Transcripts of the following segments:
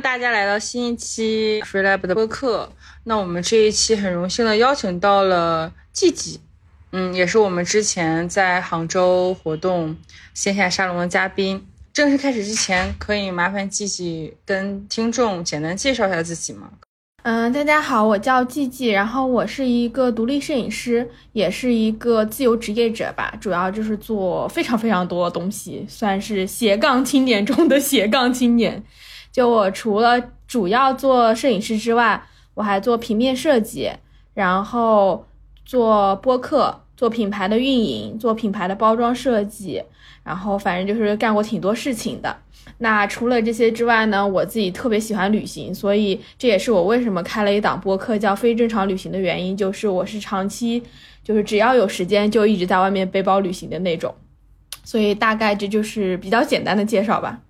大家来到新一期 FreeLab 的播客。那我们这一期很荣幸的邀请到了季季，嗯，也是我们之前在杭州活动线下沙龙的嘉宾。正式开始之前，可以麻烦季季跟听众简单介绍一下自己吗？嗯，大家好，我叫季季，然后我是一个独立摄影师，也是一个自由职业者吧，主要就是做非常非常多的东西，算是斜杠青年中的斜杠青年。就我除了主要做摄影师之外，我还做平面设计，然后做播客，做品牌的运营，做品牌的包装设计，然后反正就是干过挺多事情的。那除了这些之外呢，我自己特别喜欢旅行，所以这也是我为什么开了一档播客叫《非正常旅行》的原因，就是我是长期，就是只要有时间就一直在外面背包旅行的那种。所以大概这就是比较简单的介绍吧。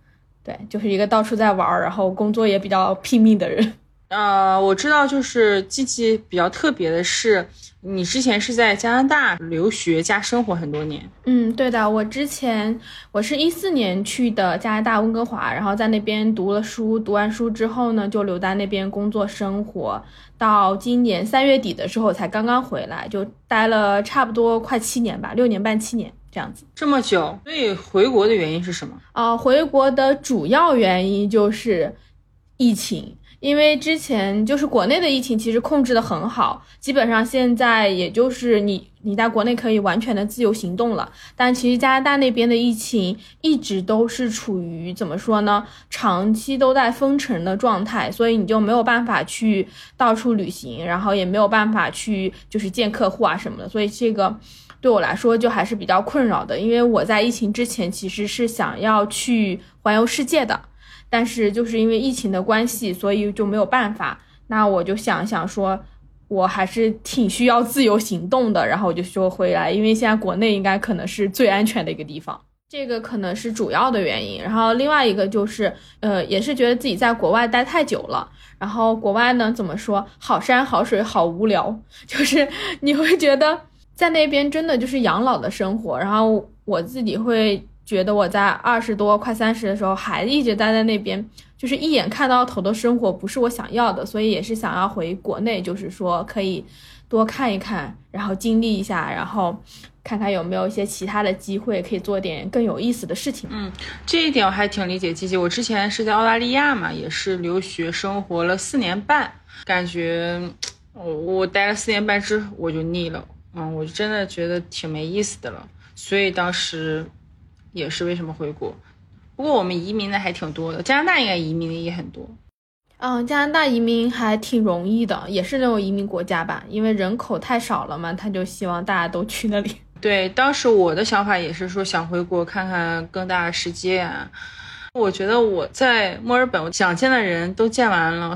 对，就是一个到处在玩，然后工作也比较拼命的人。呃，我知道，就是季季比较特别的是，你之前是在加拿大留学加生活很多年。嗯，对的，我之前我是一四年去的加拿大温哥华，然后在那边读了书，读完书之后呢，就留在那边工作生活，到今年三月底的时候才刚刚回来，就待了差不多快七年吧，六年半七年这样子。这么久，所以回国的原因是什么？啊，回国的主要原因就是疫情。因为之前就是国内的疫情其实控制的很好，基本上现在也就是你你在国内可以完全的自由行动了。但其实加拿大那边的疫情一直都是处于怎么说呢，长期都在封城的状态，所以你就没有办法去到处旅行，然后也没有办法去就是见客户啊什么的。所以这个对我来说就还是比较困扰的，因为我在疫情之前其实是想要去环游世界的。但是就是因为疫情的关系，所以就没有办法。那我就想想说，我还是挺需要自由行动的。然后我就说回来，因为现在国内应该可能是最安全的一个地方，这个可能是主要的原因。然后另外一个就是，呃，也是觉得自己在国外待太久了。然后国外呢，怎么说，好山好水好无聊，就是你会觉得在那边真的就是养老的生活。然后我自己会。觉得我在二十多快三十的时候还一直待在那边，就是一眼看到头的生活不是我想要的，所以也是想要回国内，就是说可以多看一看，然后经历一下，然后看看有没有一些其他的机会可以做点更有意思的事情。嗯，这一点我还挺理解。季季，我之前是在澳大利亚嘛，也是留学生活了四年半，感觉我我待了四年半之后我就腻了，嗯，我就真的觉得挺没意思的了，所以当时。也是为什么回国，不过我们移民的还挺多的，加拿大应该移民的也很多。嗯，加拿大移民还挺容易的，也是那种移民国家吧，因为人口太少了嘛，他就希望大家都去那里。对，当时我的想法也是说想回国看看更大的世界啊。我觉得我在墨尔本想见的人都见完了，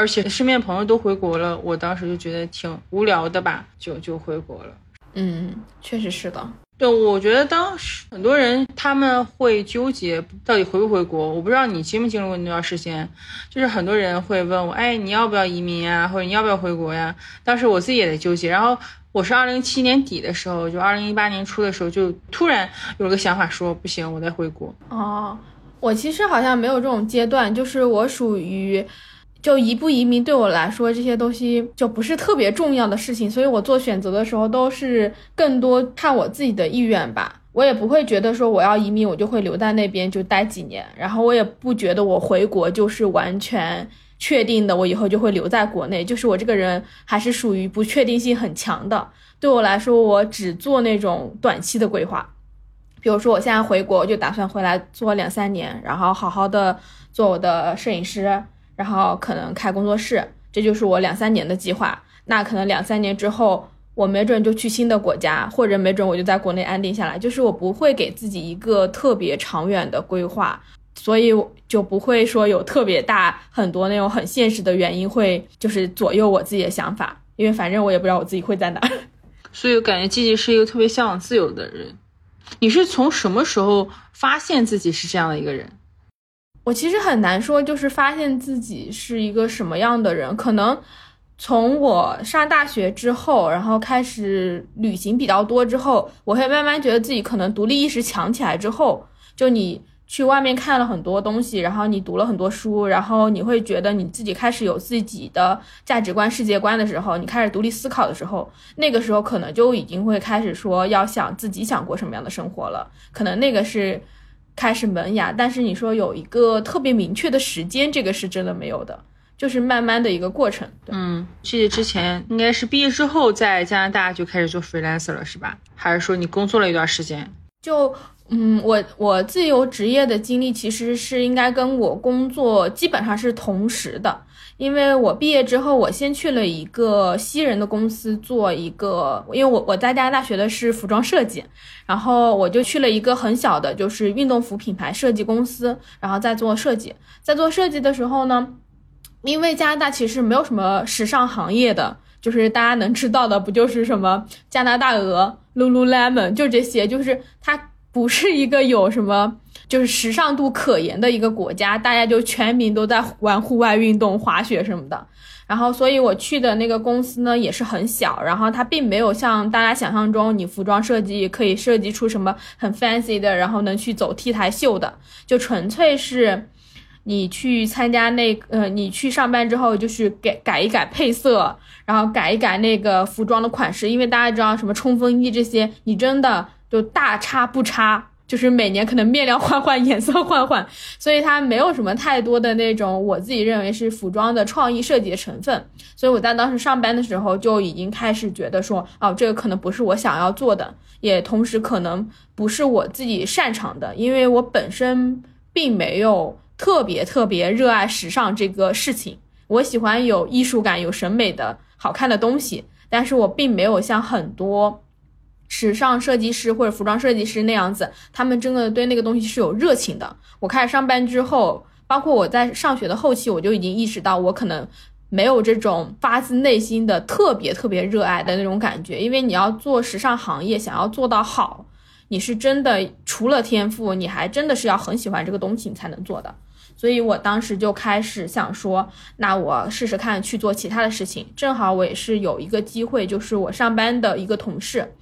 而且身边朋友都回国了，我当时就觉得挺无聊的吧，就就回国了。嗯，确实是的。对，我觉得当时很多人他们会纠结到底回不回国。我不知道你经没经历过那段时间，就是很多人会问我，哎，你要不要移民呀，或者你要不要回国呀？当时我自己也在纠结。然后我是二零一七年底的时候，就二零一八年初的时候，就突然有了个想法，说不行，我得回国。哦，我其实好像没有这种阶段，就是我属于。就移不移民对我来说，这些东西就不是特别重要的事情，所以我做选择的时候都是更多看我自己的意愿吧。我也不会觉得说我要移民，我就会留在那边就待几年，然后我也不觉得我回国就是完全确定的，我以后就会留在国内。就是我这个人还是属于不确定性很强的。对我来说，我只做那种短期的规划，比如说我现在回国，我就打算回来做两三年，然后好好的做我的摄影师。然后可能开工作室，这就是我两三年的计划。那可能两三年之后，我没准就去新的国家，或者没准我就在国内安定下来。就是我不会给自己一个特别长远的规划，所以就不会说有特别大很多那种很现实的原因会就是左右我自己的想法。因为反正我也不知道我自己会在哪。所以我感觉季季是一个特别向往自由的人。你是从什么时候发现自己是这样的一个人？我其实很难说，就是发现自己是一个什么样的人。可能从我上大学之后，然后开始旅行比较多之后，我会慢慢觉得自己可能独立意识强起来之后，就你去外面看了很多东西，然后你读了很多书，然后你会觉得你自己开始有自己的价值观、世界观的时候，你开始独立思考的时候，那个时候可能就已经会开始说要想自己想过什么样的生活了。可能那个是开始萌芽，但是你说有一个特别明确的时间，这个是真的没有的，就是慢慢的一个过程。嗯，其实之前应该是毕业之后在加拿大就开始做 freelancer 了，是吧？还是说你工作了一段时间？就。嗯，我我自由职业的经历其实是应该跟我工作基本上是同时的，因为我毕业之后，我先去了一个西人的公司做一个，因为我我在加拿大学的是服装设计，然后我就去了一个很小的，就是运动服品牌设计公司，然后在做设计，在做设计的时候呢，因为加拿大其实没有什么时尚行业的，就是大家能知道的不就是什么加拿大鹅、Lululemon 就这些，就是它。不是一个有什么就是时尚度可言的一个国家，大家就全民都在玩户外运动、滑雪什么的。然后，所以我去的那个公司呢也是很小，然后它并没有像大家想象中，你服装设计可以设计出什么很 fancy 的，然后能去走 T 台秀的，就纯粹是你去参加那呃，你去上班之后就是改改一改配色，然后改一改那个服装的款式，因为大家知道什么冲锋衣这些，你真的。就大差不差，就是每年可能面料换换，颜色换换，所以它没有什么太多的那种我自己认为是服装的创意设计的成分。所以我在当时上班的时候就已经开始觉得说，哦，这个可能不是我想要做的，也同时可能不是我自己擅长的，因为我本身并没有特别特别热爱时尚这个事情。我喜欢有艺术感、有审美的好看的东西，但是我并没有像很多。时尚设计师或者服装设计师那样子，他们真的对那个东西是有热情的。我开始上班之后，包括我在上学的后期，我就已经意识到我可能没有这种发自内心的特别特别热爱的那种感觉。因为你要做时尚行业，想要做到好，你是真的除了天赋，你还真的是要很喜欢这个东西，你才能做的。所以我当时就开始想说，那我试试看去做其他的事情。正好我也是有一个机会，就是我上班的一个同事。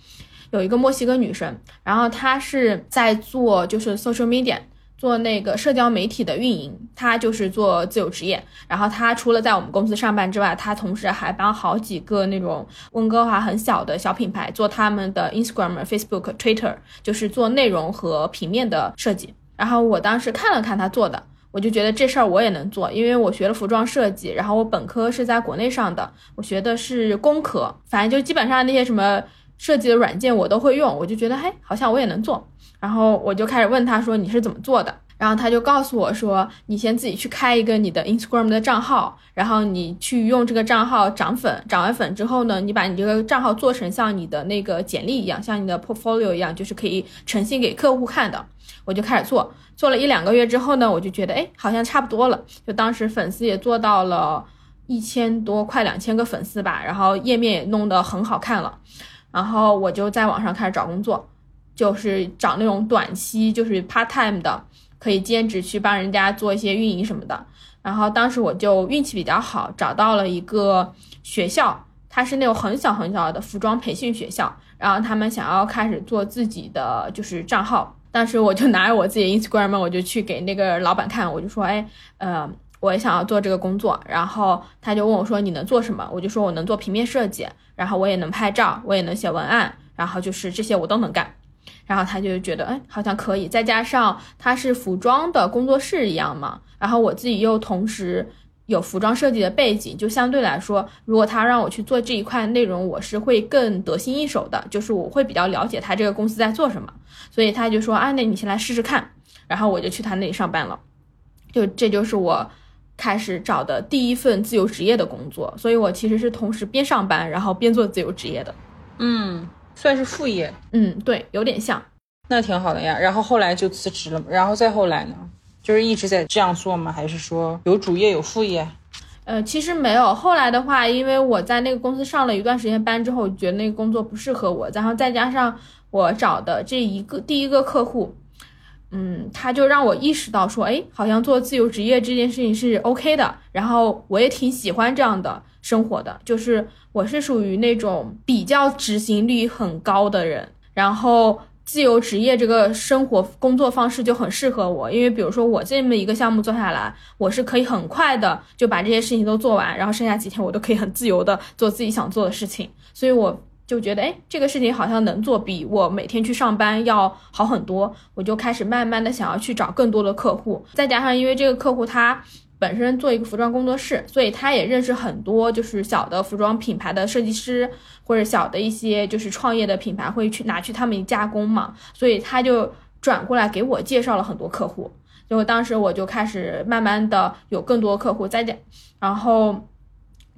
有一个墨西哥女生，然后她是在做就是 social media，做那个社交媒体的运营，她就是做自由职业。然后她除了在我们公司上班之外，她同时还帮好几个那种温哥华很小的小品牌做他们的 Instagram、Facebook、Twitter，就是做内容和平面的设计。然后我当时看了看她做的，我就觉得这事儿我也能做，因为我学了服装设计，然后我本科是在国内上的，我学的是工科，反正就基本上那些什么。设计的软件我都会用，我就觉得嘿，好像我也能做。然后我就开始问他说你是怎么做的？然后他就告诉我说，你先自己去开一个你的 Instagram 的账号，然后你去用这个账号涨粉，涨完粉之后呢，你把你这个账号做成像你的那个简历一样，像你的 portfolio 一样，就是可以呈现给客户看的。我就开始做，做了一两个月之后呢，我就觉得哎，好像差不多了。就当时粉丝也做到了一千多，快两千个粉丝吧，然后页面也弄得很好看了。然后我就在网上开始找工作，就是找那种短期，就是 part time 的，可以兼职去帮人家做一些运营什么的。然后当时我就运气比较好，找到了一个学校，它是那种很小很小的服装培训学校。然后他们想要开始做自己的就是账号，当时我就拿着我自己 Instagram，我就去给那个老板看，我就说，哎，呃。我也想要做这个工作，然后他就问我说：“你能做什么？”我就说：“我能做平面设计，然后我也能拍照，我也能写文案，然后就是这些我都能干。”然后他就觉得，哎，好像可以。再加上他是服装的工作室一样嘛，然后我自己又同时有服装设计的背景，就相对来说，如果他让我去做这一块内容，我是会更得心应手的，就是我会比较了解他这个公司在做什么。所以他就说：“啊，那你先来试试看。”然后我就去他那里上班了。就这就是我。开始找的第一份自由职业的工作，所以我其实是同时边上班，然后边做自由职业的，嗯，算是副业，嗯，对，有点像，那挺好的呀。然后后来就辞职了，然后再后来呢，就是一直在这样做吗？还是说有主业有副业？呃，其实没有。后来的话，因为我在那个公司上了一段时间班之后，觉得那个工作不适合我，然后再加上我找的这一个第一个客户。嗯，他就让我意识到说，哎，好像做自由职业这件事情是 OK 的。然后我也挺喜欢这样的生活的，就是我是属于那种比较执行力很高的人，然后自由职业这个生活工作方式就很适合我，因为比如说我这么一个项目做下来，我是可以很快的就把这些事情都做完，然后剩下几天我都可以很自由的做自己想做的事情，所以我就觉得，哎，这个事情好像能做，比我每天去上班要好很多，我就开始慢慢的想要去找更多的客户，再加上因为这个客户他。本身做一个服装工作室，所以他也认识很多就是小的服装品牌的设计师，或者小的一些就是创业的品牌会去拿去他们加工嘛，所以他就转过来给我介绍了很多客户，就当时我就开始慢慢的有更多客户在加，然后。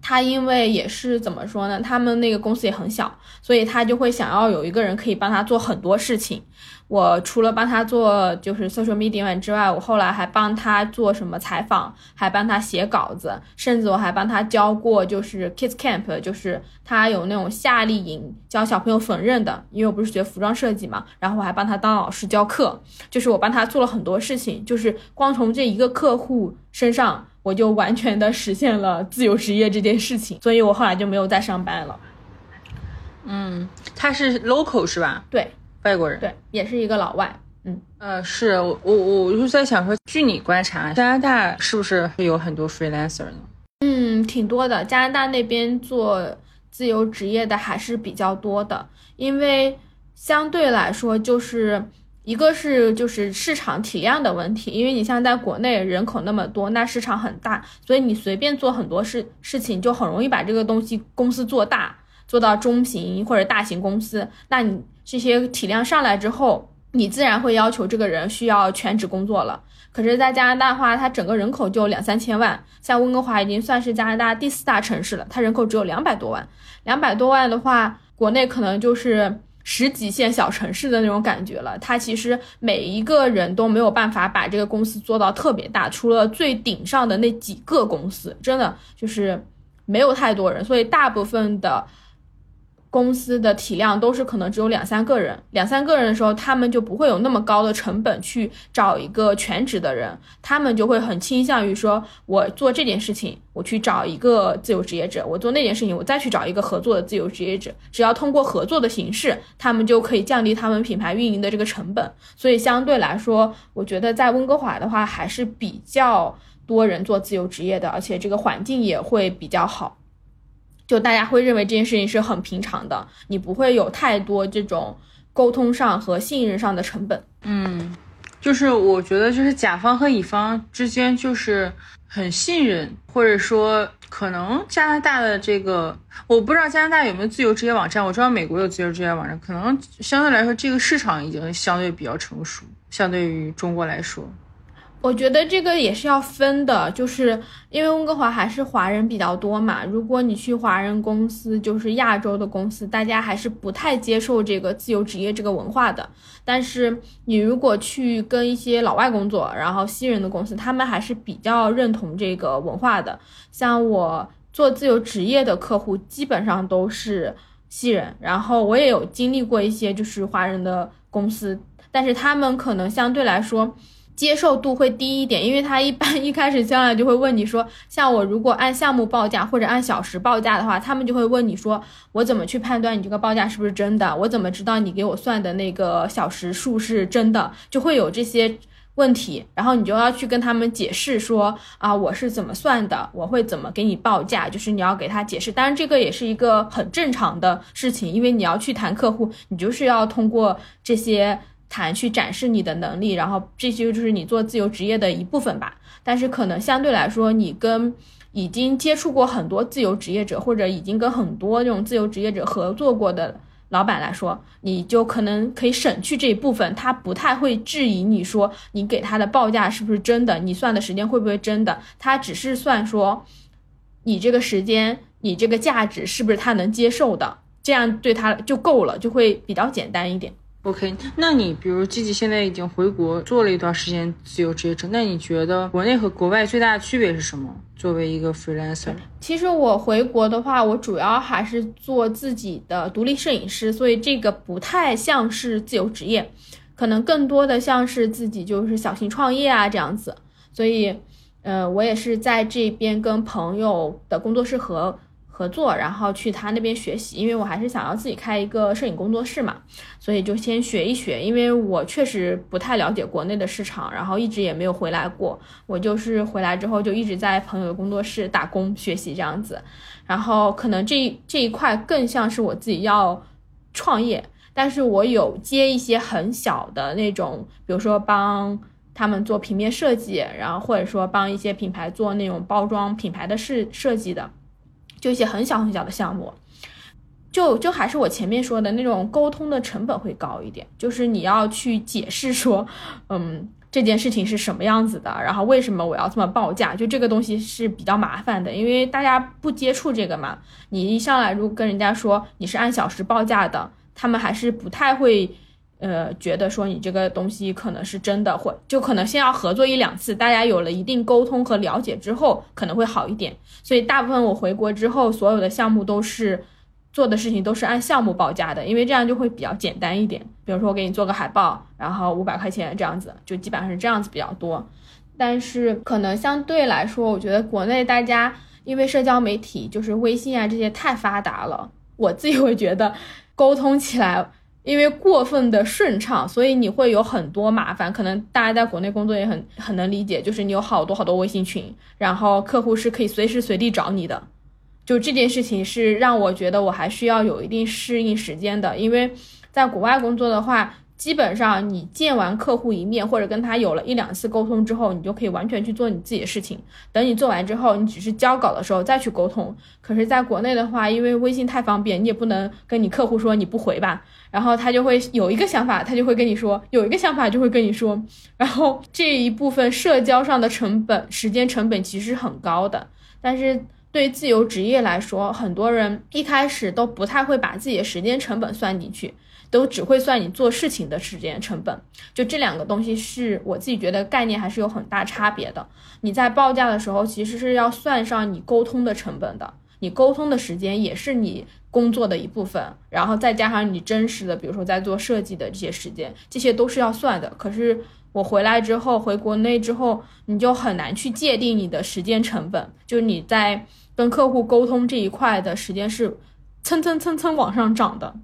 他因为也是怎么说呢？他们那个公司也很小，所以他就会想要有一个人可以帮他做很多事情。我除了帮他做就是 social media 之外，我后来还帮他做什么采访，还帮他写稿子，甚至我还帮他教过就是 kids camp，就是他有那种夏令营教小朋友缝纫的，因为我不是学服装设计嘛，然后我还帮他当老师教课，就是我帮他做了很多事情，就是光从这一个客户身上。我就完全的实现了自由职业这件事情，所以我后来就没有再上班了。嗯，他是 local 是吧？对，外国人。对，也是一个老外。嗯，呃，是我我我就在想说，据你观察，加拿大是不是会有很多 freelancer 呢？嗯，挺多的。加拿大那边做自由职业的还是比较多的，因为相对来说就是。一个是就是市场体量的问题，因为你像在国内人口那么多，那市场很大，所以你随便做很多事事情就很容易把这个东西公司做大，做到中型或者大型公司。那你这些体量上来之后，你自然会要求这个人需要全职工作了。可是，在加拿大的话，它整个人口就两三千万，像温哥华已经算是加拿大第四大城市了，它人口只有两百多万，两百多万的话，国内可能就是。十几线小城市的那种感觉了，它其实每一个人都没有办法把这个公司做到特别大，除了最顶上的那几个公司，真的就是没有太多人，所以大部分的。公司的体量都是可能只有两三个人，两三个人的时候，他们就不会有那么高的成本去找一个全职的人，他们就会很倾向于说，我做这件事情，我去找一个自由职业者；我做那件事情，我再去找一个合作的自由职业者。只要通过合作的形式，他们就可以降低他们品牌运营的这个成本。所以相对来说，我觉得在温哥华的话，还是比较多人做自由职业的，而且这个环境也会比较好。就大家会认为这件事情是很平常的，你不会有太多这种沟通上和信任上的成本。嗯，就是我觉得就是甲方和乙方之间就是很信任，或者说可能加拿大的这个我不知道加拿大有没有自由职业网站，我知道美国有自由职业网站，可能相对来说这个市场已经相对比较成熟，相对于中国来说。我觉得这个也是要分的，就是因为温哥华还是华人比较多嘛。如果你去华人公司，就是亚洲的公司，大家还是不太接受这个自由职业这个文化的。但是你如果去跟一些老外工作，然后西人的公司，他们还是比较认同这个文化的。像我做自由职业的客户，基本上都是西人。然后我也有经历过一些就是华人的公司，但是他们可能相对来说。接受度会低一点，因为他一般一开始进来就会问你说，像我如果按项目报价或者按小时报价的话，他们就会问你说，我怎么去判断你这个报价是不是真的？我怎么知道你给我算的那个小时数是真的？就会有这些问题，然后你就要去跟他们解释说，啊，我是怎么算的，我会怎么给你报价，就是你要给他解释。当然，这个也是一个很正常的事情，因为你要去谈客户，你就是要通过这些。谈去展示你的能力，然后这些就是你做自由职业的一部分吧。但是可能相对来说，你跟已经接触过很多自由职业者，或者已经跟很多这种自由职业者合作过的老板来说，你就可能可以省去这一部分。他不太会质疑你说你给他的报价是不是真的，你算的时间会不会真的。他只是算说你这个时间，你这个价值是不是他能接受的，这样对他就够了，就会比较简单一点。OK，那你比如季季现在已经回国做了一段时间自由职业者，那你觉得国内和国外最大的区别是什么？作为一个 freelancer，其实我回国的话，我主要还是做自己的独立摄影师，所以这个不太像是自由职业，可能更多的像是自己就是小型创业啊这样子。所以，呃，我也是在这边跟朋友的工作室合。合作，然后去他那边学习，因为我还是想要自己开一个摄影工作室嘛，所以就先学一学，因为我确实不太了解国内的市场，然后一直也没有回来过，我就是回来之后就一直在朋友的工作室打工学习这样子，然后可能这这一块更像是我自己要创业，但是我有接一些很小的那种，比如说帮。他们做平面设计，然后或者说帮一些品牌做那种包装品牌的设设计的，就一些很小很小的项目，就就还是我前面说的那种沟通的成本会高一点，就是你要去解释说，嗯，这件事情是什么样子的，然后为什么我要这么报价，就这个东西是比较麻烦的，因为大家不接触这个嘛，你一上来如果跟人家说你是按小时报价的，他们还是不太会。呃，觉得说你这个东西可能是真的，会就可能先要合作一两次，大家有了一定沟通和了解之后，可能会好一点。所以大部分我回国之后，所有的项目都是做的事情都是按项目报价的，因为这样就会比较简单一点。比如说我给你做个海报，然后五百块钱这样子，就基本上是这样子比较多。但是可能相对来说，我觉得国内大家因为社交媒体就是微信啊这些太发达了，我自己会觉得沟通起来。因为过分的顺畅，所以你会有很多麻烦。可能大家在国内工作也很很能理解，就是你有好多好多微信群，然后客户是可以随时随地找你的。就这件事情是让我觉得我还需要有一定适应时间的，因为在国外工作的话。基本上，你见完客户一面，或者跟他有了一两次沟通之后，你就可以完全去做你自己的事情。等你做完之后，你只是交稿的时候再去沟通。可是，在国内的话，因为微信太方便，你也不能跟你客户说你不回吧，然后他就会有一个想法，他就会跟你说；有一个想法就会跟你说。然后这一部分社交上的成本、时间成本其实很高的。但是对自由职业来说，很多人一开始都不太会把自己的时间成本算进去。都只会算你做事情的时间成本，就这两个东西是我自己觉得概念还是有很大差别的。你在报价的时候，其实是要算上你沟通的成本的，你沟通的时间也是你工作的一部分，然后再加上你真实的，比如说在做设计的这些时间，这些都是要算的。可是我回来之后，回国内之后，你就很难去界定你的时间成本，就是你在跟客户沟通这一块的时间是蹭蹭蹭蹭往上涨的。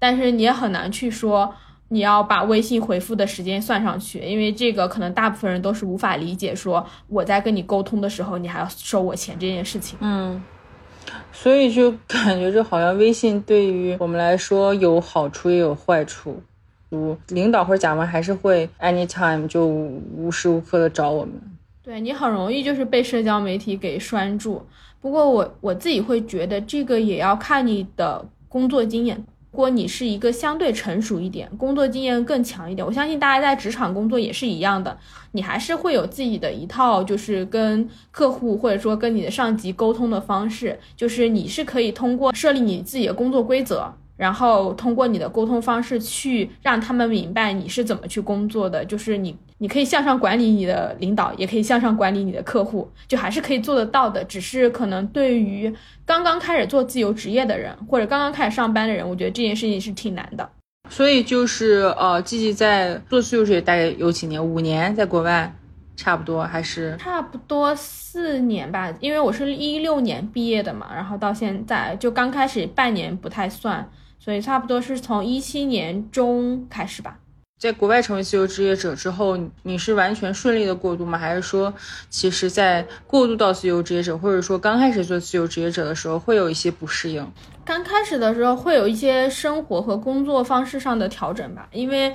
但是你也很难去说你要把微信回复的时间算上去，因为这个可能大部分人都是无法理解。说我在跟你沟通的时候，你还要收我钱这件事情。嗯，所以就感觉这好像微信对于我们来说有好处也有坏处。如领导或者甲方还是会 anytime 就无时无刻的找我们。对你很容易就是被社交媒体给拴住。不过我我自己会觉得这个也要看你的工作经验。如果你是一个相对成熟一点、工作经验更强一点，我相信大家在职场工作也是一样的，你还是会有自己的一套，就是跟客户或者说跟你的上级沟通的方式，就是你是可以通过设立你自己的工作规则。然后通过你的沟通方式去让他们明白你是怎么去工作的，就是你你可以向上管理你的领导，也可以向上管理你的客户，就还是可以做得到的。只是可能对于刚刚开始做自由职业的人，或者刚刚开始上班的人，我觉得这件事情是挺难的。所以就是呃，季季在做自由职业大概有几年？五年，在国外，差不多还是差不多四年吧。因为我是一六年毕业的嘛，然后到现在就刚开始半年不太算。所以差不多是从一七年中开始吧。在国外成为自由职业者之后，你是完全顺利的过渡吗？还是说，其实，在过渡到自由职业者，或者说刚开始做自由职业者的时候，会有一些不适应？刚开始的时候会有一些生活和工作方式上的调整吧，因为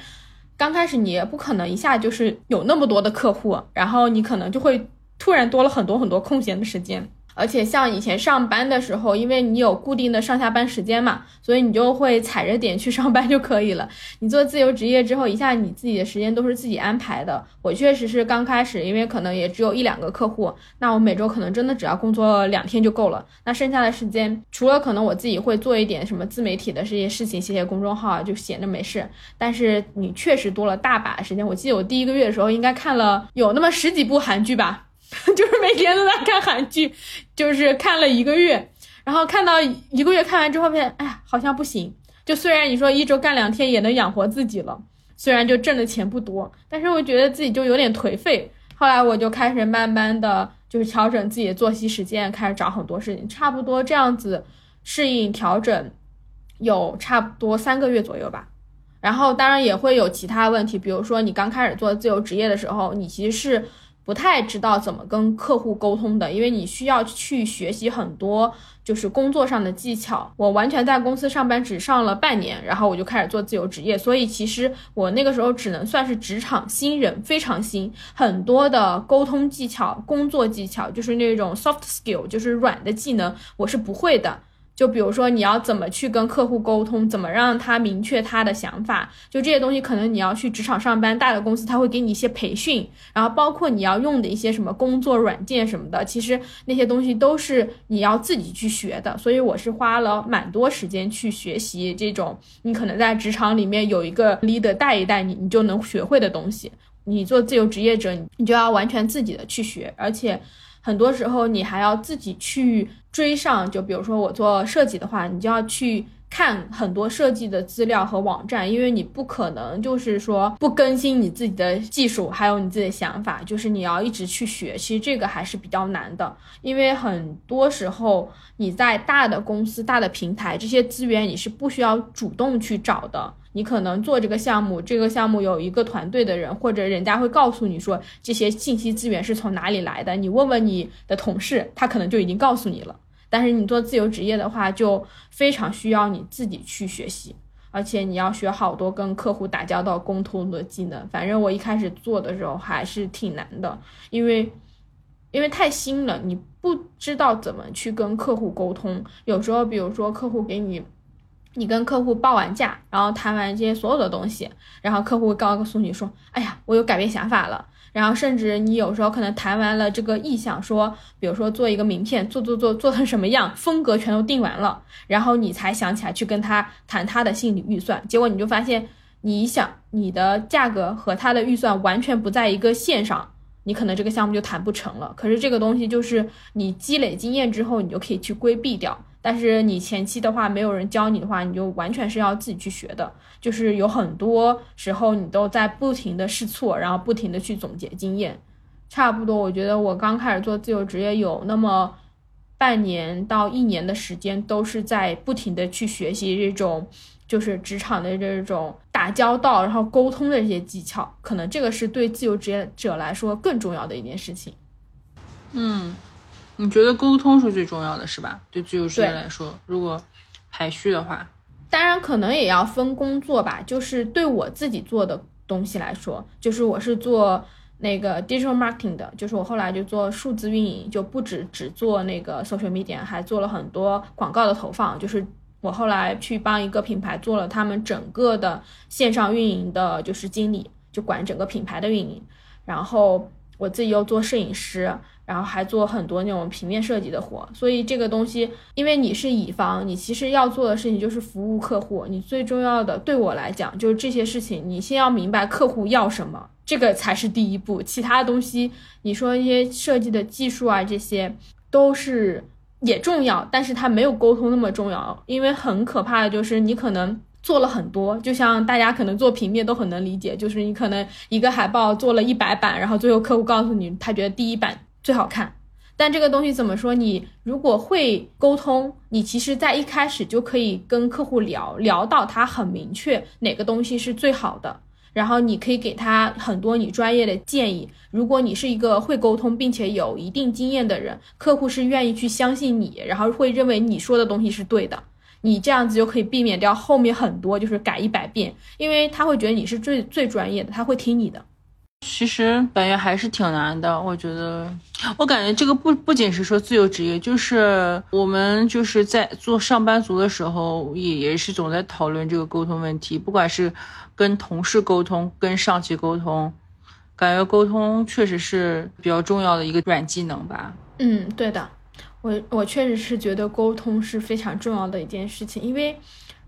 刚开始你也不可能一下就是有那么多的客户，然后你可能就会突然多了很多很多空闲的时间。而且像以前上班的时候，因为你有固定的上下班时间嘛，所以你就会踩着点去上班就可以了。你做自由职业之后，一下你自己的时间都是自己安排的。我确实是刚开始，因为可能也只有一两个客户，那我每周可能真的只要工作两天就够了。那剩下的时间，除了可能我自己会做一点什么自媒体的这些事情，写写公众号啊就闲着没事。但是你确实多了大把的时间。我记得我第一个月的时候，应该看了有那么十几部韩剧吧。就是每天都在看韩剧，就是看了一个月，然后看到一个月看完之后，发现哎呀，好像不行。就虽然你说一周干两天也能养活自己了，虽然就挣的钱不多，但是我觉得自己就有点颓废。后来我就开始慢慢的。就是调整自己的作息时间，开始找很多事情，差不多这样子适应调整有差不多三个月左右吧。然后当然也会有其他问题，比如说你刚开始做自由职业的时候，你其实是。不太知道怎么跟客户沟通的，因为你需要去学习很多就是工作上的技巧。我完全在公司上班只上了半年，然后我就开始做自由职业，所以其实我那个时候只能算是职场新人，非常新，很多的沟通技巧、工作技巧，就是那种 soft skill，就是软的技能，我是不会的。就比如说你要怎么去跟客户沟通，怎么让他明确他的想法，就这些东西可能你要去职场上班，大的公司他会给你一些培训，然后包括你要用的一些什么工作软件什么的，其实那些东西都是你要自己去学的。所以我是花了蛮多时间去学习这种你可能在职场里面有一个 leader 带一带你，你就能学会的东西。你做自由职业者，你就要完全自己的去学，而且。很多时候你还要自己去追上，就比如说我做设计的话，你就要去看很多设计的资料和网站，因为你不可能就是说不更新你自己的技术，还有你自己的想法，就是你要一直去学。其实这个还是比较难的，因为很多时候你在大的公司、大的平台，这些资源你是不需要主动去找的。你可能做这个项目，这个项目有一个团队的人，或者人家会告诉你说这些信息资源是从哪里来的。你问问你的同事，他可能就已经告诉你了。但是你做自由职业的话，就非常需要你自己去学习，而且你要学好多跟客户打交道、沟通的技能。反正我一开始做的时候还是挺难的，因为因为太新了，你不知道怎么去跟客户沟通。有时候，比如说客户给你。你跟客户报完价，然后谈完这些所有的东西，然后客户告诉你说：“哎呀，我有改变想法了。”然后甚至你有时候可能谈完了这个意向，说，比如说做一个名片，做做做做成什么样，风格全都定完了，然后你才想起来去跟他谈他的心理预算。结果你就发现，你想你的价格和他的预算完全不在一个线上，你可能这个项目就谈不成了。可是这个东西就是你积累经验之后，你就可以去规避掉。但是你前期的话，没有人教你的话，你就完全是要自己去学的。就是有很多时候你都在不停的试错，然后不停的去总结经验。差不多，我觉得我刚开始做自由职业有那么半年到一年的时间，都是在不停的去学习这种就是职场的这种打交道，然后沟通的这些技巧。可能这个是对自由职业者来说更重要的一件事情。嗯。你觉得沟通是最重要的，是吧？对自由职业来说，如果排序的话，当然可能也要分工作吧。就是对我自己做的东西来说，就是我是做那个 digital marketing 的，就是我后来就做数字运营，就不止只做那个 social media，还做了很多广告的投放。就是我后来去帮一个品牌做了他们整个的线上运营的，就是经理，就管整个品牌的运营。然后我自己又做摄影师。然后还做很多那种平面设计的活，所以这个东西，因为你是乙方，你其实要做的事情就是服务客户。你最重要的，对我来讲，就是这些事情，你先要明白客户要什么，这个才是第一步。其他东西，你说一些设计的技术啊，这些都是也重要，但是它没有沟通那么重要。因为很可怕的就是你可能做了很多，就像大家可能做平面都很能理解，就是你可能一个海报做了一百版，然后最后客户告诉你，他觉得第一版。最好看，但这个东西怎么说？你如果会沟通，你其实在一开始就可以跟客户聊聊到他很明确哪个东西是最好的，然后你可以给他很多你专业的建议。如果你是一个会沟通并且有一定经验的人，客户是愿意去相信你，然后会认为你说的东西是对的。你这样子就可以避免掉后面很多就是改一百遍，因为他会觉得你是最最专业的，他会听你的。其实感觉还是挺难的，我觉得，我感觉这个不不仅是说自由职业，就是我们就是在做上班族的时候，也也是总在讨论这个沟通问题，不管是跟同事沟通，跟上级沟通，感觉沟通确实是比较重要的一个软技能吧。嗯，对的，我我确实是觉得沟通是非常重要的一件事情，因为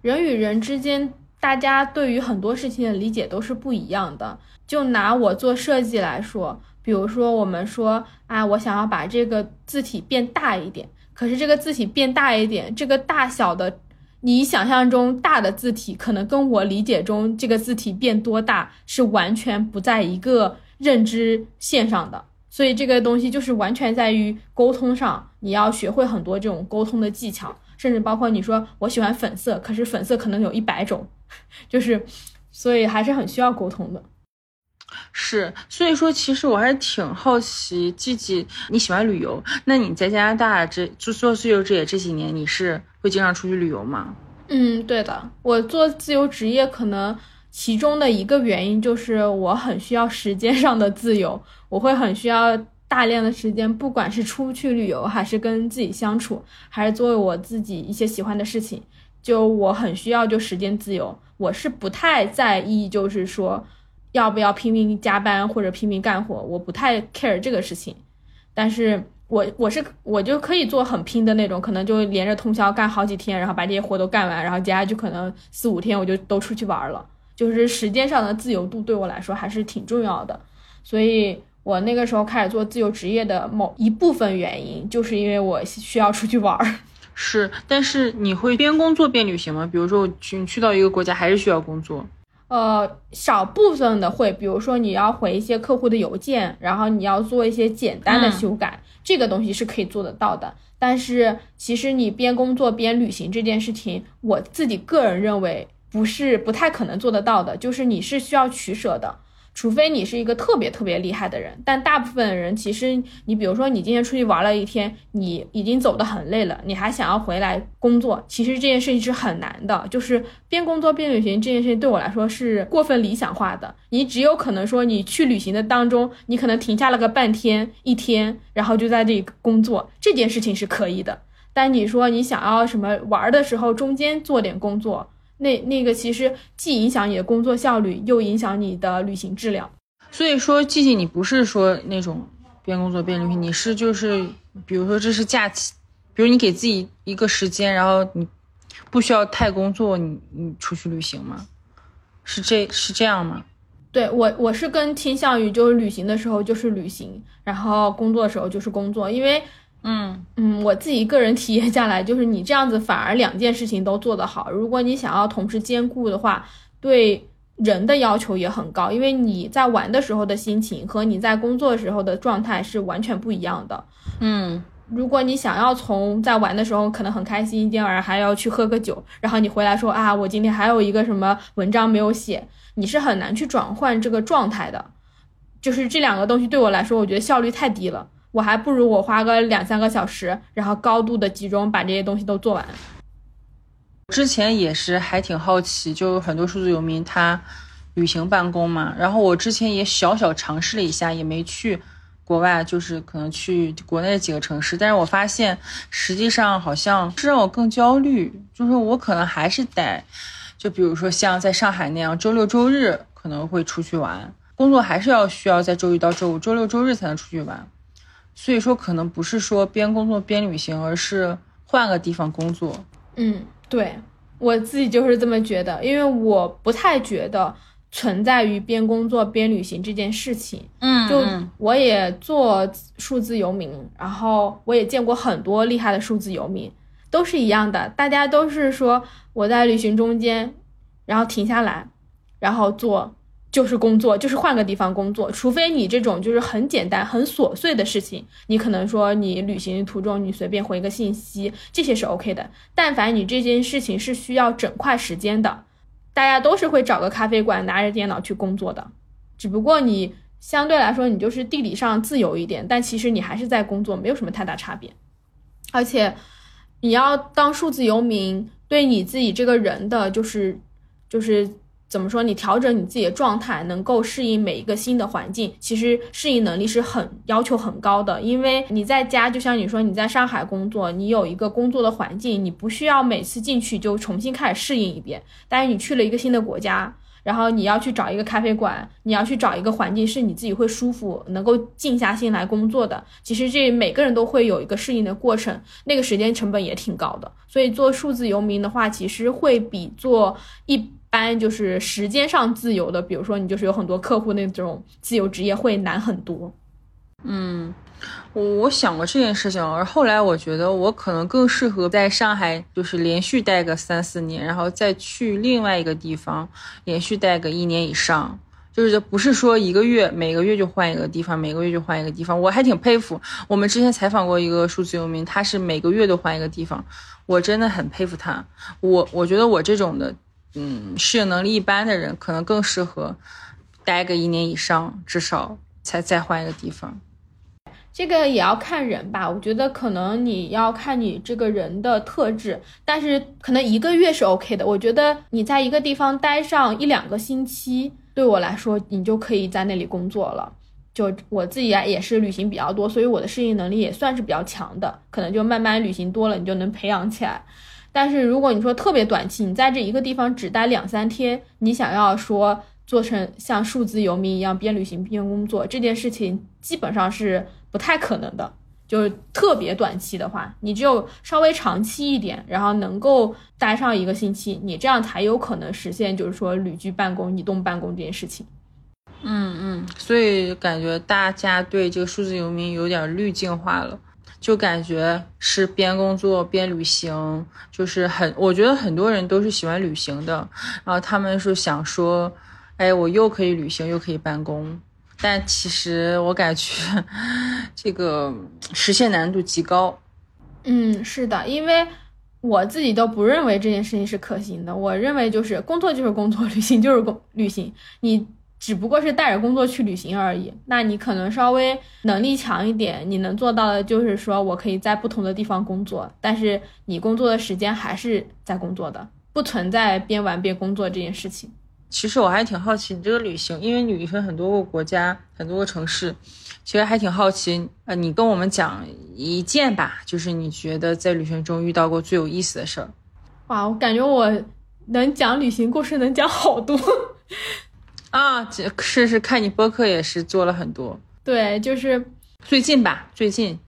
人与人之间，大家对于很多事情的理解都是不一样的。就拿我做设计来说，比如说我们说啊，我想要把这个字体变大一点，可是这个字体变大一点，这个大小的，你想象中大的字体，可能跟我理解中这个字体变多大是完全不在一个认知线上的。所以这个东西就是完全在于沟通上，你要学会很多这种沟通的技巧，甚至包括你说我喜欢粉色，可是粉色可能有一百种，就是所以还是很需要沟通的。是，所以说其实我还是挺好奇，季季你喜欢旅游，那你在加拿大这就做自由职业这几年，你是会经常出去旅游吗？嗯，对的，我做自由职业可能其中的一个原因就是我很需要时间上的自由，我会很需要大量的时间，不管是出去旅游，还是跟自己相处，还是做我自己一些喜欢的事情，就我很需要就时间自由，我是不太在意，就是说。要不要拼命加班或者拼命干活？我不太 care 这个事情，但是我我是我就可以做很拼的那种，可能就连着通宵干好几天，然后把这些活都干完，然后接下来就可能四五天我就都出去玩了。就是时间上的自由度对我来说还是挺重要的，所以我那个时候开始做自由职业的某一部分原因，就是因为我需要出去玩。是，但是你会边工作边旅行吗？比如说我去去到一个国家，还是需要工作？呃，少部分的会，比如说你要回一些客户的邮件，然后你要做一些简单的修改，这个东西是可以做得到的。但是其实你边工作边旅行这件事情，我自己个人认为不是不太可能做得到的，就是你是需要取舍的。除非你是一个特别特别厉害的人，但大部分人其实，你比如说你今天出去玩了一天，你已经走得很累了，你还想要回来工作，其实这件事情是很难的。就是边工作边旅行这件事情对我来说是过分理想化的。你只有可能说你去旅行的当中，你可能停下了个半天一天，然后就在这里工作，这件事情是可以的。但你说你想要什么玩的时候中间做点工作。那那个其实既影响你的工作效率，又影响你的旅行质量。所以说，季季，你不是说那种边工作边旅行，你是就是，比如说这是假期，比如你给自己一个时间，然后你不需要太工作，你你出去旅行吗？是这是这样吗？对我我是更倾向于就是旅行的时候就是旅行，然后工作的时候就是工作，因为。嗯嗯，我自己个人体验下来，就是你这样子反而两件事情都做得好。如果你想要同时兼顾的话，对人的要求也很高，因为你在玩的时候的心情和你在工作时候的状态是完全不一样的。嗯，如果你想要从在玩的时候可能很开心，今天晚上还要去喝个酒，然后你回来说啊，我今天还有一个什么文章没有写，你是很难去转换这个状态的。就是这两个东西对我来说，我觉得效率太低了。我还不如我花个两三个小时，然后高度的集中把这些东西都做完。之前也是还挺好奇，就很多数字游民他旅行办公嘛，然后我之前也小小尝试了一下，也没去国外，就是可能去国内几个城市，但是我发现实际上好像是让我更焦虑，就是我可能还是得，就比如说像在上海那样，周六周日可能会出去玩，工作还是要需要在周一到周五、周六周日才能出去玩。所以说，可能不是说边工作边旅行，而是换个地方工作。嗯，对我自己就是这么觉得，因为我不太觉得存在于边工作边旅行这件事情。嗯，就我也做数字游民，然后我也见过很多厉害的数字游民，都是一样的，大家都是说我在旅行中间，然后停下来，然后做。就是工作，就是换个地方工作，除非你这种就是很简单、很琐碎的事情，你可能说你旅行途中你随便回个信息，这些是 OK 的。但凡你这件事情是需要整块时间的，大家都是会找个咖啡馆拿着电脑去工作的，只不过你相对来说你就是地理上自由一点，但其实你还是在工作，没有什么太大差别。而且你要当数字游民，对你自己这个人的就是就是。怎么说？你调整你自己的状态，能够适应每一个新的环境，其实适应能力是很要求很高的。因为你在家，就像你说你在上海工作，你有一个工作的环境，你不需要每次进去就重新开始适应一遍。但是你去了一个新的国家，然后你要去找一个咖啡馆，你要去找一个环境是你自己会舒服、能够静下心来工作的。其实这每个人都会有一个适应的过程，那个时间成本也挺高的。所以做数字游民的话，其实会比做一。般就是时间上自由的，比如说你就是有很多客户那种自由职业会难很多。嗯，我我想过这件事情，而后来我觉得我可能更适合在上海，就是连续待个三四年，然后再去另外一个地方连续待个一年以上。就是不是说一个月每个月就换一个地方，每个月就换一个地方。我还挺佩服我们之前采访过一个数字游民，他是每个月都换一个地方，我真的很佩服他。我我觉得我这种的，嗯，适应能力一般的人，可能更适合待个一年以上，至少才再换一个地方。这个也要看人吧，我觉得可能你要看你这个人的特质，但是可能一个月是 OK 的。我觉得你在一个地方待上一两个星期，对我来说，你就可以在那里工作了。就我自己啊，也是旅行比较多，所以我的适应能力也算是比较强的。可能就慢慢旅行多了，你就能培养起来。但是如果你说特别短期，你在这一个地方只待两三天，你想要说做成像数字游民一样边旅行边工作，这件事情基本上是。不太可能的，就是特别短期的话，你只有稍微长期一点，然后能够待上一个星期，你这样才有可能实现，就是说旅居办公、移动办公这件事情。嗯嗯，所以感觉大家对这个数字游民有点滤镜化了，就感觉是边工作边旅行，就是很，我觉得很多人都是喜欢旅行的，然后他们是想说，哎，我又可以旅行又可以办公。但其实我感觉这个实现难度极高。嗯，是的，因为我自己都不认为这件事情是可行的。我认为就是工作就是工作，旅行就是工旅行，你只不过是带着工作去旅行而已。那你可能稍微能力强一点，你能做到的就是说我可以在不同的地方工作，但是你工作的时间还是在工作的，不存在边玩边工作这件事情。其实我还挺好奇你这个旅行，因为你旅行很多个国家，很多个城市，其实还挺好奇。呃，你跟我们讲一件吧，就是你觉得在旅行中遇到过最有意思的事儿。哇，我感觉我能讲旅行故事，能讲好多啊！是是，看你播客也是做了很多。对，就是最近吧，最近。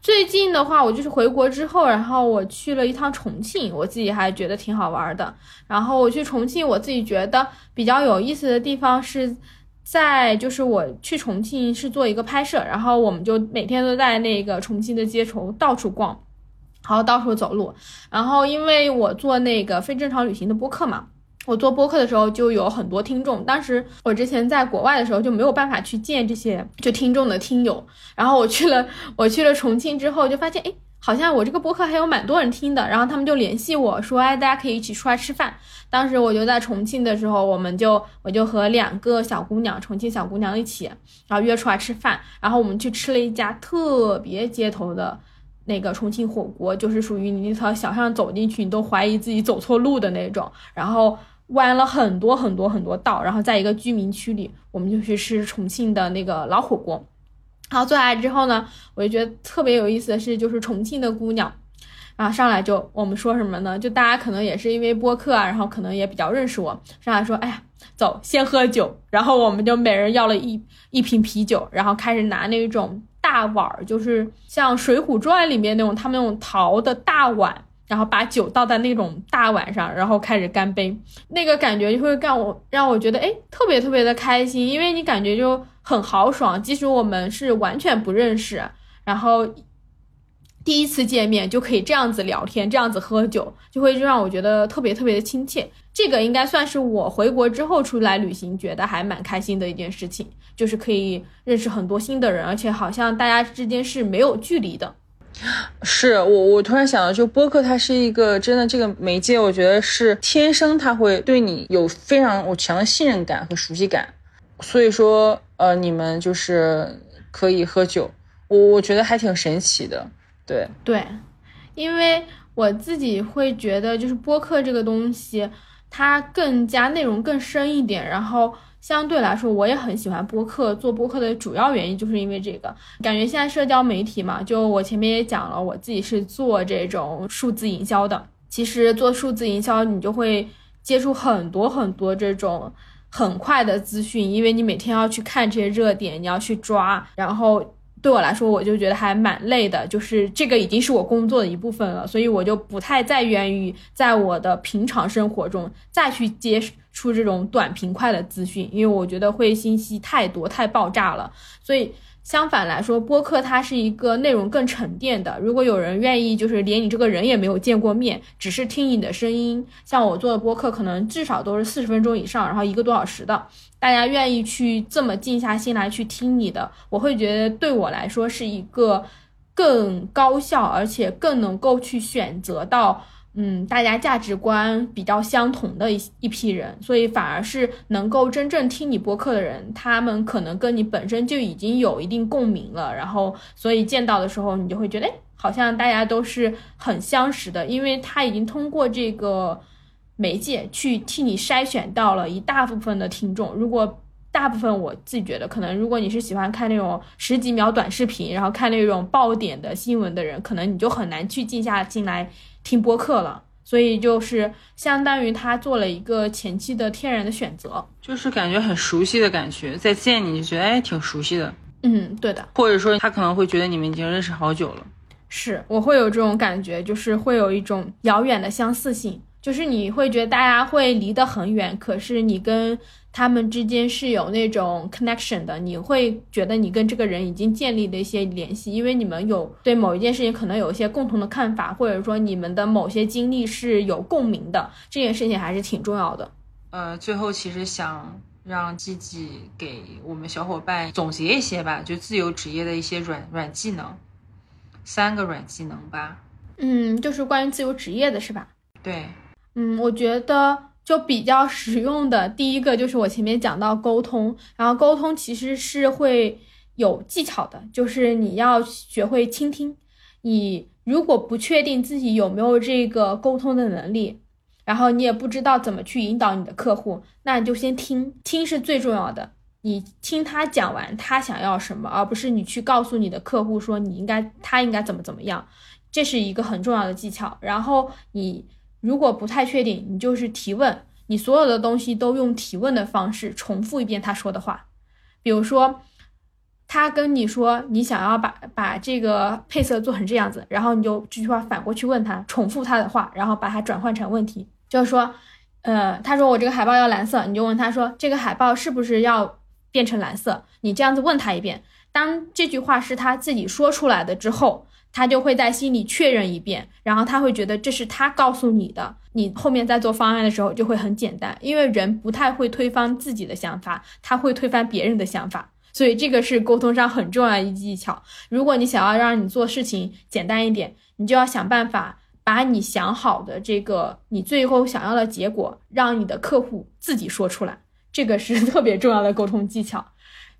最近的话，我就是回国之后，然后我去了一趟重庆，我自己还觉得挺好玩的。然后我去重庆，我自己觉得比较有意思的地方是在，就是我去重庆是做一个拍摄，然后我们就每天都在那个重庆的街头到处逛，然后到处走路。然后因为我做那个非正常旅行的播客嘛。我做播客的时候就有很多听众，当时我之前在国外的时候就没有办法去见这些就听众的听友，然后我去了我去了重庆之后就发现，哎，好像我这个播客还有蛮多人听的，然后他们就联系我说，哎，大家可以一起出来吃饭。当时我就在重庆的时候，我们就我就和两个小姑娘，重庆小姑娘一起，然后约出来吃饭，然后我们去吃了一家特别街头的那个重庆火锅，就是属于你那条小巷走进去，你都怀疑自己走错路的那种，然后。弯了很多很多很多道，然后在一个居民区里，我们就去吃重庆的那个老火锅。然后坐下来之后呢，我就觉得特别有意思的是，就是重庆的姑娘，然后上来就我们说什么呢？就大家可能也是因为播客啊，然后可能也比较认识我，上来说，哎呀，走，先喝酒。然后我们就每人要了一一瓶啤酒，然后开始拿那种大碗，就是像《水浒传》里面那种他们那种陶的大碗。然后把酒倒在那种大碗上，然后开始干杯，那个感觉就会让我让我觉得哎，特别特别的开心，因为你感觉就很豪爽。即使我们是完全不认识，然后第一次见面就可以这样子聊天，这样子喝酒，就会让我觉得特别特别的亲切。这个应该算是我回国之后出来旅行觉得还蛮开心的一件事情，就是可以认识很多新的人，而且好像大家之间是没有距离的。是我，我突然想到，就播客它是一个真的这个媒介，我觉得是天生它会对你有非常我强的信任感和熟悉感，所以说呃，你们就是可以喝酒，我我觉得还挺神奇的，对对，因为我自己会觉得就是播客这个东西，它更加内容更深一点，然后。相对来说，我也很喜欢播客。做播客的主要原因就是因为这个，感觉现在社交媒体嘛，就我前面也讲了，我自己是做这种数字营销的。其实做数字营销，你就会接触很多很多这种很快的资讯，因为你每天要去看这些热点，你要去抓，然后。对我来说，我就觉得还蛮累的，就是这个已经是我工作的一部分了，所以我就不太再愿意在我的平常生活中再去接出这种短平快的资讯，因为我觉得会信息太多太爆炸了。所以相反来说，播客它是一个内容更沉淀的。如果有人愿意，就是连你这个人也没有见过面，只是听你的声音，像我做的播客，可能至少都是四十分钟以上，然后一个多小时的。大家愿意去这么静下心来去听你的，我会觉得对我来说是一个更高效，而且更能够去选择到。嗯，大家价值观比较相同的一一批人，所以反而是能够真正听你播客的人，他们可能跟你本身就已经有一定共鸣了，然后所以见到的时候，你就会觉得，哎，好像大家都是很相识的，因为他已经通过这个媒介去替你筛选到了一大部分的听众。如果大部分我自己觉得，可能如果你是喜欢看那种十几秒短视频，然后看那种爆点的新闻的人，可能你就很难去静下心来。听播客了，所以就是相当于他做了一个前期的天然的选择，就是感觉很熟悉的感觉，再见你就觉得哎挺熟悉的，嗯，对的，或者说他可能会觉得你们已经认识好久了，是我会有这种感觉，就是会有一种遥远的相似性，就是你会觉得大家会离得很远，可是你跟。他们之间是有那种 connection 的，你会觉得你跟这个人已经建立了一些联系，因为你们有对某一件事情可能有一些共同的看法，或者说你们的某些经历是有共鸣的，这件事情还是挺重要的。呃，最后其实想让季季给我们小伙伴总结一些吧，就自由职业的一些软软技能，三个软技能吧。嗯，就是关于自由职业的是吧？对。嗯，我觉得。就比较实用的，第一个就是我前面讲到沟通，然后沟通其实是会有技巧的，就是你要学会倾听。你如果不确定自己有没有这个沟通的能力，然后你也不知道怎么去引导你的客户，那你就先听，听是最重要的。你听他讲完他想要什么，而不是你去告诉你的客户说你应该他应该怎么怎么样，这是一个很重要的技巧。然后你。如果不太确定，你就是提问，你所有的东西都用提问的方式重复一遍他说的话。比如说，他跟你说你想要把把这个配色做成这样子，然后你就这句话反过去问他，重复他的话，然后把它转换成问题，就是说，呃，他说我这个海报要蓝色，你就问他说这个海报是不是要变成蓝色？你这样子问他一遍，当这句话是他自己说出来的之后。他就会在心里确认一遍，然后他会觉得这是他告诉你的，你后面在做方案的时候就会很简单，因为人不太会推翻自己的想法，他会推翻别人的想法，所以这个是沟通上很重要一技巧。如果你想要让你做事情简单一点，你就要想办法把你想好的这个你最后想要的结果，让你的客户自己说出来，这个是特别重要的沟通技巧。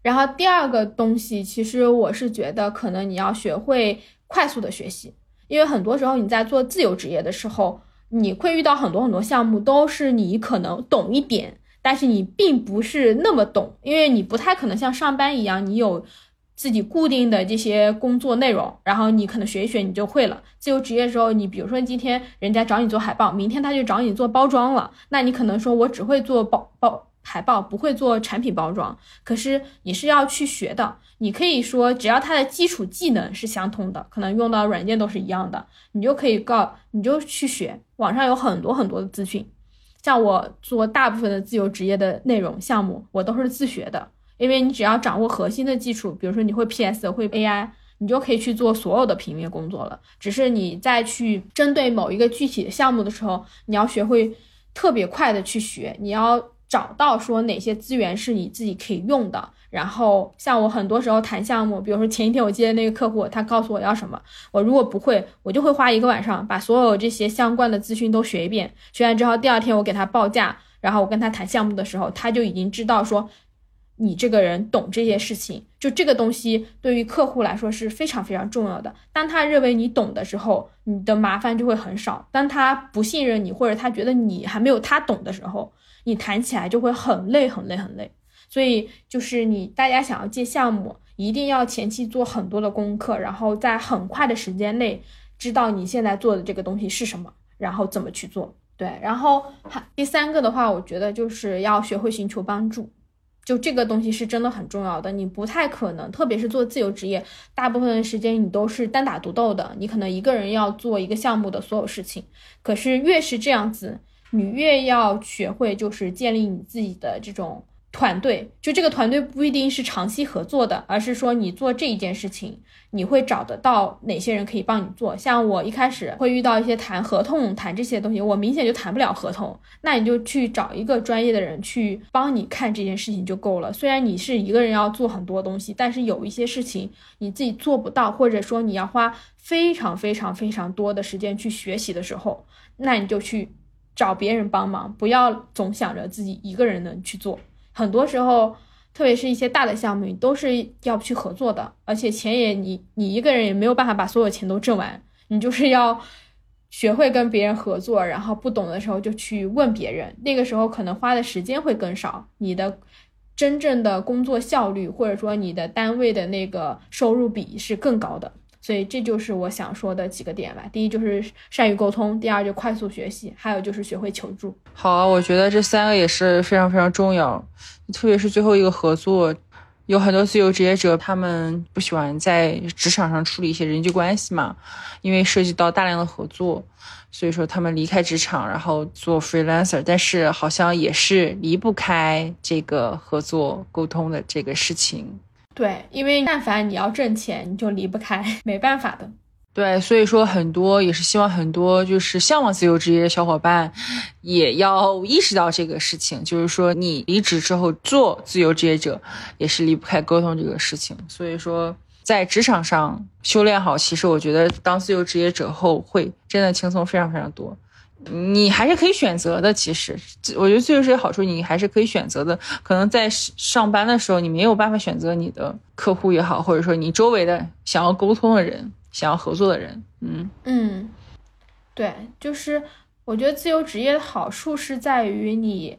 然后第二个东西，其实我是觉得可能你要学会。快速的学习，因为很多时候你在做自由职业的时候，你会遇到很多很多项目，都是你可能懂一点，但是你并不是那么懂，因为你不太可能像上班一样，你有自己固定的这些工作内容，然后你可能学一学你就会了。自由职业的时候，你比如说今天人家找你做海报，明天他就找你做包装了，那你可能说我只会做包包。海报不会做产品包装，可是你是要去学的。你可以说，只要它的基础技能是相通的，可能用到软件都是一样的，你就可以告，你就去学。网上有很多很多的资讯，像我做大部分的自由职业的内容项目，我都是自学的。因为你只要掌握核心的技术，比如说你会 PS 会 AI，你就可以去做所有的平面工作了。只是你再去针对某一个具体的项目的时候，你要学会特别快的去学，你要。找到说哪些资源是你自己可以用的，然后像我很多时候谈项目，比如说前一天我接的那个客户，他告诉我要什么，我如果不会，我就会花一个晚上把所有这些相关的资讯都学一遍，学完之后第二天我给他报价，然后我跟他谈项目的时候，他就已经知道说你这个人懂这些事情，就这个东西对于客户来说是非常非常重要的。当他认为你懂的时候，你的麻烦就会很少；当他不信任你，或者他觉得你还没有他懂的时候，你谈起来就会很累很累很累，所以就是你大家想要接项目，一定要前期做很多的功课，然后在很快的时间内知道你现在做的这个东西是什么，然后怎么去做。对，然后还第三个的话，我觉得就是要学会寻求帮助，就这个东西是真的很重要的。你不太可能，特别是做自由职业，大部分的时间你都是单打独斗的，你可能一个人要做一个项目的所有事情。可是越是这样子。你越要学会，就是建立你自己的这种团队，就这个团队不一定是长期合作的，而是说你做这一件事情，你会找得到哪些人可以帮你做。像我一开始会遇到一些谈合同、谈这些东西，我明显就谈不了合同，那你就去找一个专业的人去帮你看这件事情就够了。虽然你是一个人要做很多东西，但是有一些事情你自己做不到，或者说你要花非常非常非常多的时间去学习的时候，那你就去找别人帮忙，不要总想着自己一个人能去做。很多时候，特别是一些大的项目，你都是要去合作的，而且钱也你你一个人也没有办法把所有钱都挣完，你就是要学会跟别人合作，然后不懂的时候就去问别人，那个时候可能花的时间会更少，你的真正的工作效率或者说你的单位的那个收入比是更高的。所以这就是我想说的几个点吧。第一就是善于沟通，第二就快速学习，还有就是学会求助。好啊，我觉得这三个也是非常非常重要，特别是最后一个合作。有很多自由职业者，他们不喜欢在职场上处理一些人际关系嘛，因为涉及到大量的合作，所以说他们离开职场，然后做 freelancer，但是好像也是离不开这个合作沟通的这个事情。对，因为但凡你要挣钱，你就离不开，没办法的。对，所以说很多也是希望很多就是向往自由职业的小伙伴，也要意识到这个事情，就是说你离职之后做自由职业者，也是离不开沟通这个事情。所以说在职场上修炼好，其实我觉得当自由职业者后会真的轻松非常非常多。你还是可以选择的，其实我觉得自由职业好处，你还是可以选择的。可能在上班的时候，你没有办法选择你的客户也好，或者说你周围的想要沟通的人、想要合作的人。嗯嗯，对，就是我觉得自由职业的好处是在于你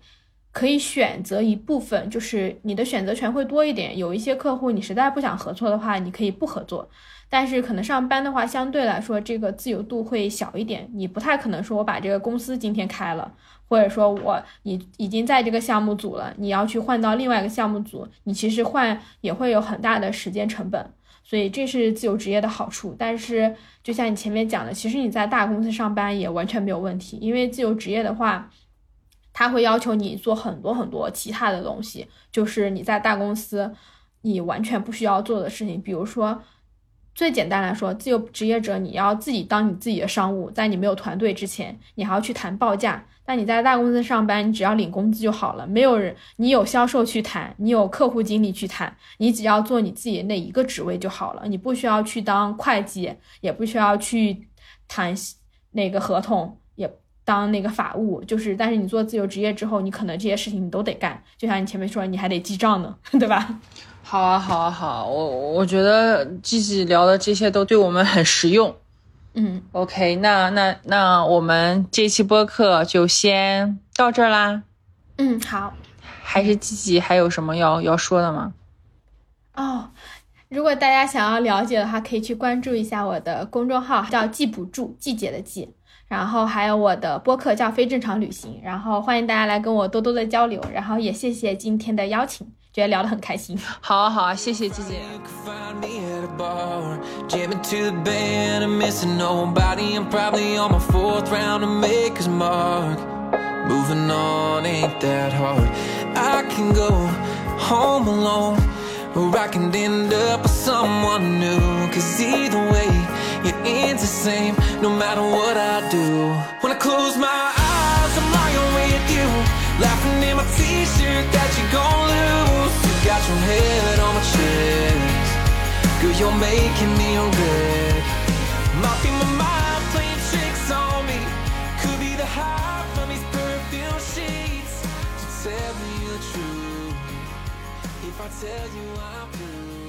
可以选择一部分，就是你的选择权会多一点。有一些客户你实在不想合作的话，你可以不合作。但是可能上班的话，相对来说这个自由度会小一点。你不太可能说我把这个公司今天开了，或者说我你已经在这个项目组了，你要去换到另外一个项目组，你其实换也会有很大的时间成本。所以这是自由职业的好处。但是就像你前面讲的，其实你在大公司上班也完全没有问题，因为自由职业的话，他会要求你做很多很多其他的东西，就是你在大公司你完全不需要做的事情，比如说。最简单来说，自由职业者你要自己当你自己的商务，在你没有团队之前，你还要去谈报价。但你在大公司上班，你只要领工资就好了，没有人，你有销售去谈，你有客户经理去谈，你只要做你自己那一个职位就好了，你不需要去当会计，也不需要去谈那个合同，当那个法务。就是，但是你做自由职业之后，你可能这些事情你都得干。就像你前面说，你还得记账呢，对吧？好啊，好啊，好！我我觉得季季聊的这些都对我们很实用。嗯，OK，那那那我们这期播客就先到这儿啦。嗯，好。还是季季还有什么要要说的吗？哦，如果大家想要了解的话，可以去关注一下我的公众号，叫“记补助”，季节的季。然后还有我的播客叫“非正常旅行”，然后欢迎大家来跟我多多的交流。然后也谢谢今天的邀请。觉得聊得很开心。好啊，好啊，谢谢姐姐。Moving on ain't that hard. I can go home alone, or I can end up with someone new. Cause either way, it ends the same, no matter what I do. When I close my eyes, I'm lying with you, laughing in my t shirt that you gon' lose. You Got your head on my chest. Girl, you're making me wreck Might be my mind playing tricks on me. Could be the high from these perfume sheets. To tell me the truth. If I tell you I'm through